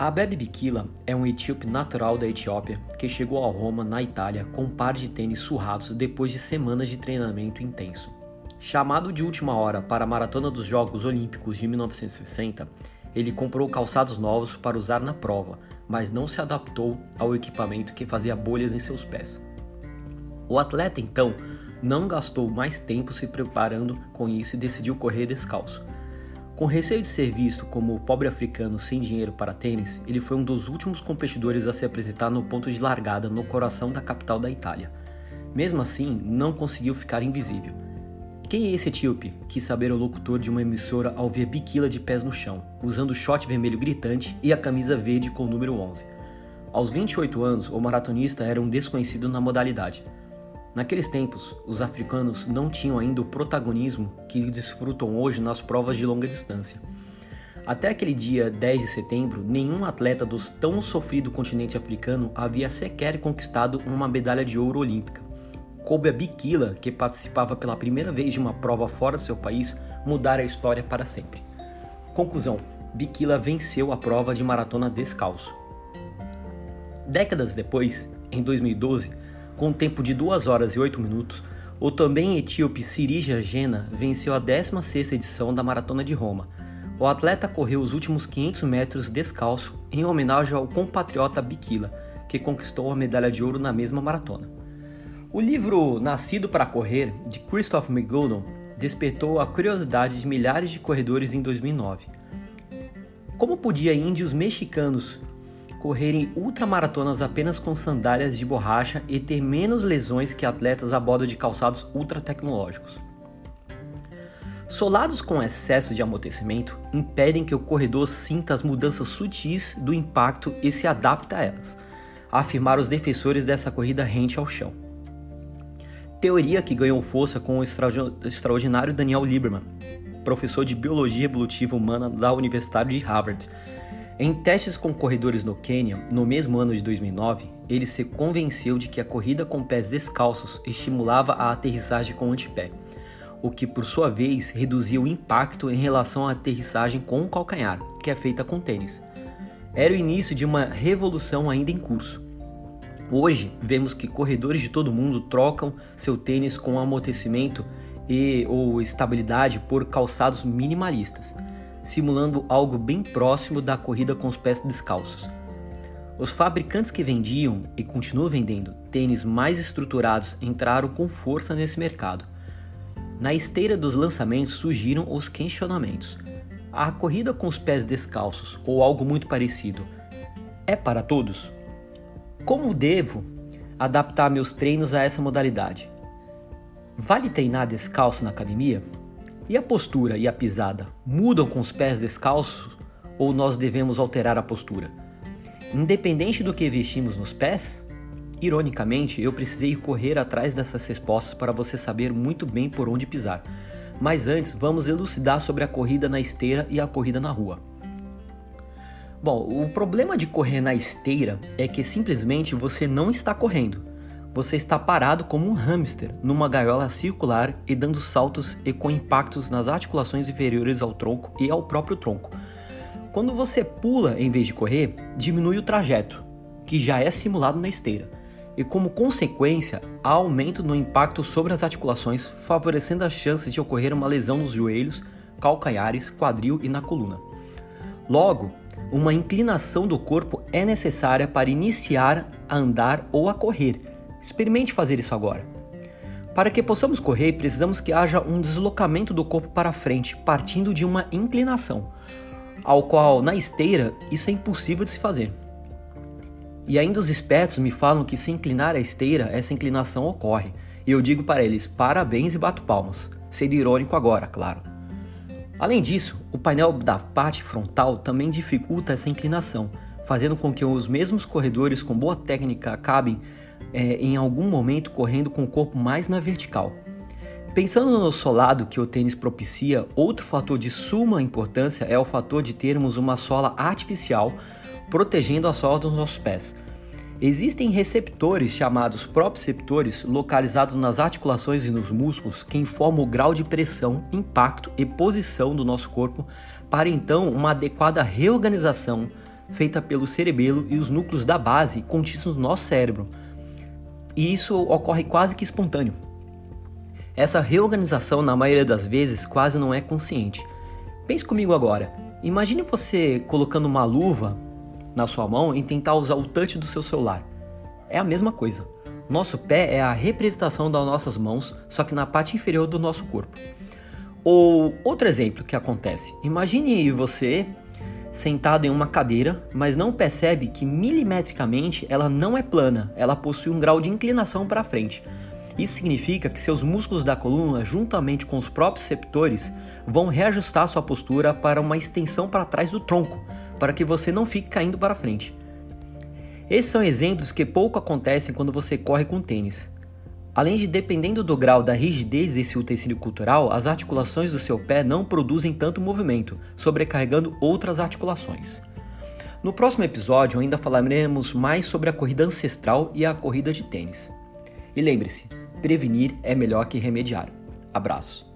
Abebe Bikila é um etíope natural da Etiópia que chegou a Roma, na Itália, com um par de tênis surrados depois de semanas de treinamento intenso. Chamado de última hora para a maratona dos Jogos Olímpicos de 1960, ele comprou calçados novos para usar na prova, mas não se adaptou ao equipamento que fazia bolhas em seus pés. O atleta então não gastou mais tempo se preparando com isso e decidiu correr descalço. Com receio de ser visto como o pobre africano sem dinheiro para tênis, ele foi um dos últimos competidores a se apresentar no ponto de largada no coração da capital da Itália. Mesmo assim, não conseguiu ficar invisível. Quem é esse etíope? Quis saber o locutor de uma emissora ao ver Biquila de pés no chão, usando o short vermelho gritante e a camisa verde com o número 11. Aos 28 anos, o maratonista era um desconhecido na modalidade. Naqueles tempos, os africanos não tinham ainda o protagonismo que desfrutam hoje nas provas de longa distância. Até aquele dia 10 de setembro, nenhum atleta dos tão sofrido continente africano havia sequer conquistado uma medalha de ouro olímpica. Coube a Bikila, que participava pela primeira vez de uma prova fora do seu país, mudar a história para sempre. Conclusão: Bikila venceu a prova de maratona descalço. Décadas depois, em 2012, com um tempo de 2 horas e 8 minutos, o também etíope Sirija Gena venceu a 16ª edição da Maratona de Roma. O atleta correu os últimos 500 metros descalço em homenagem ao compatriota Bikila, que conquistou a medalha de ouro na mesma maratona. O livro Nascido para Correr, de Christoph McGoldon, despertou a curiosidade de milhares de corredores em 2009. Como podia índios mexicanos correrem ultramaratonas apenas com sandálias de borracha e ter menos lesões que atletas a bordo de calçados ultra tecnológicos. Solados com excesso de amortecimento impedem que o corredor sinta as mudanças sutis do impacto e se adapte a elas, afirmaram os defensores dessa corrida rente ao chão. Teoria que ganhou força com o extraordinário Daniel Lieberman, professor de Biologia Evolutiva Humana da Universidade de Harvard, em testes com corredores no Quênia, no mesmo ano de 2009, ele se convenceu de que a corrida com pés descalços estimulava a aterrissagem com o antepé, o que por sua vez reduzia o impacto em relação à aterrissagem com o calcanhar, que é feita com tênis. Era o início de uma revolução ainda em curso. Hoje, vemos que corredores de todo mundo trocam seu tênis com amortecimento e ou estabilidade por calçados minimalistas simulando algo bem próximo da corrida com os pés descalços. Os fabricantes que vendiam e continuam vendendo tênis mais estruturados entraram com força nesse mercado. Na esteira dos lançamentos surgiram os questionamentos. A corrida com os pés descalços ou algo muito parecido é para todos? Como devo adaptar meus treinos a essa modalidade? Vale treinar descalço na academia? E a postura e a pisada mudam com os pés descalços ou nós devemos alterar a postura? Independente do que vestimos nos pés? Ironicamente, eu precisei correr atrás dessas respostas para você saber muito bem por onde pisar. Mas antes, vamos elucidar sobre a corrida na esteira e a corrida na rua. Bom, o problema de correr na esteira é que simplesmente você não está correndo você está parado como um hamster numa gaiola circular e dando saltos e com impactos nas articulações inferiores ao tronco e ao próprio tronco. Quando você pula em vez de correr, diminui o trajeto, que já é simulado na esteira, e como consequência, há aumento no impacto sobre as articulações, favorecendo as chances de ocorrer uma lesão nos joelhos, calcanhares, quadril e na coluna. Logo, uma inclinação do corpo é necessária para iniciar a andar ou a correr Experimente fazer isso agora. Para que possamos correr, precisamos que haja um deslocamento do corpo para frente, partindo de uma inclinação, ao qual na esteira isso é impossível de se fazer. E ainda os espertos me falam que se inclinar a esteira, essa inclinação ocorre. E eu digo para eles parabéns e bato palmas, sendo irônico agora, claro. Além disso, o painel da parte frontal também dificulta essa inclinação, fazendo com que os mesmos corredores com boa técnica acabem é, em algum momento correndo com o corpo mais na vertical. Pensando no solado que o tênis propicia, outro fator de suma importância é o fator de termos uma sola artificial protegendo a sola dos nossos pés. Existem receptores chamados proprioceptores localizados nas articulações e nos músculos que informam o grau de pressão, impacto e posição do nosso corpo para então uma adequada reorganização feita pelo cerebelo e os núcleos da base contidos no nosso cérebro. E isso ocorre quase que espontâneo. Essa reorganização, na maioria das vezes, quase não é consciente. Pense comigo agora. Imagine você colocando uma luva na sua mão e tentar usar o touch do seu celular. É a mesma coisa. Nosso pé é a representação das nossas mãos, só que na parte inferior do nosso corpo. Ou outro exemplo que acontece: imagine você sentado em uma cadeira, mas não percebe que milimetricamente ela não é plana, ela possui um grau de inclinação para frente. Isso significa que seus músculos da coluna, juntamente com os próprios receptores, vão reajustar sua postura para uma extensão para trás do tronco, para que você não fique caindo para frente. Esses são exemplos que pouco acontecem quando você corre com tênis. Além de, dependendo do grau da rigidez desse utensílio cultural, as articulações do seu pé não produzem tanto movimento, sobrecarregando outras articulações. No próximo episódio, ainda falaremos mais sobre a corrida ancestral e a corrida de tênis. E lembre-se, prevenir é melhor que remediar. Abraço.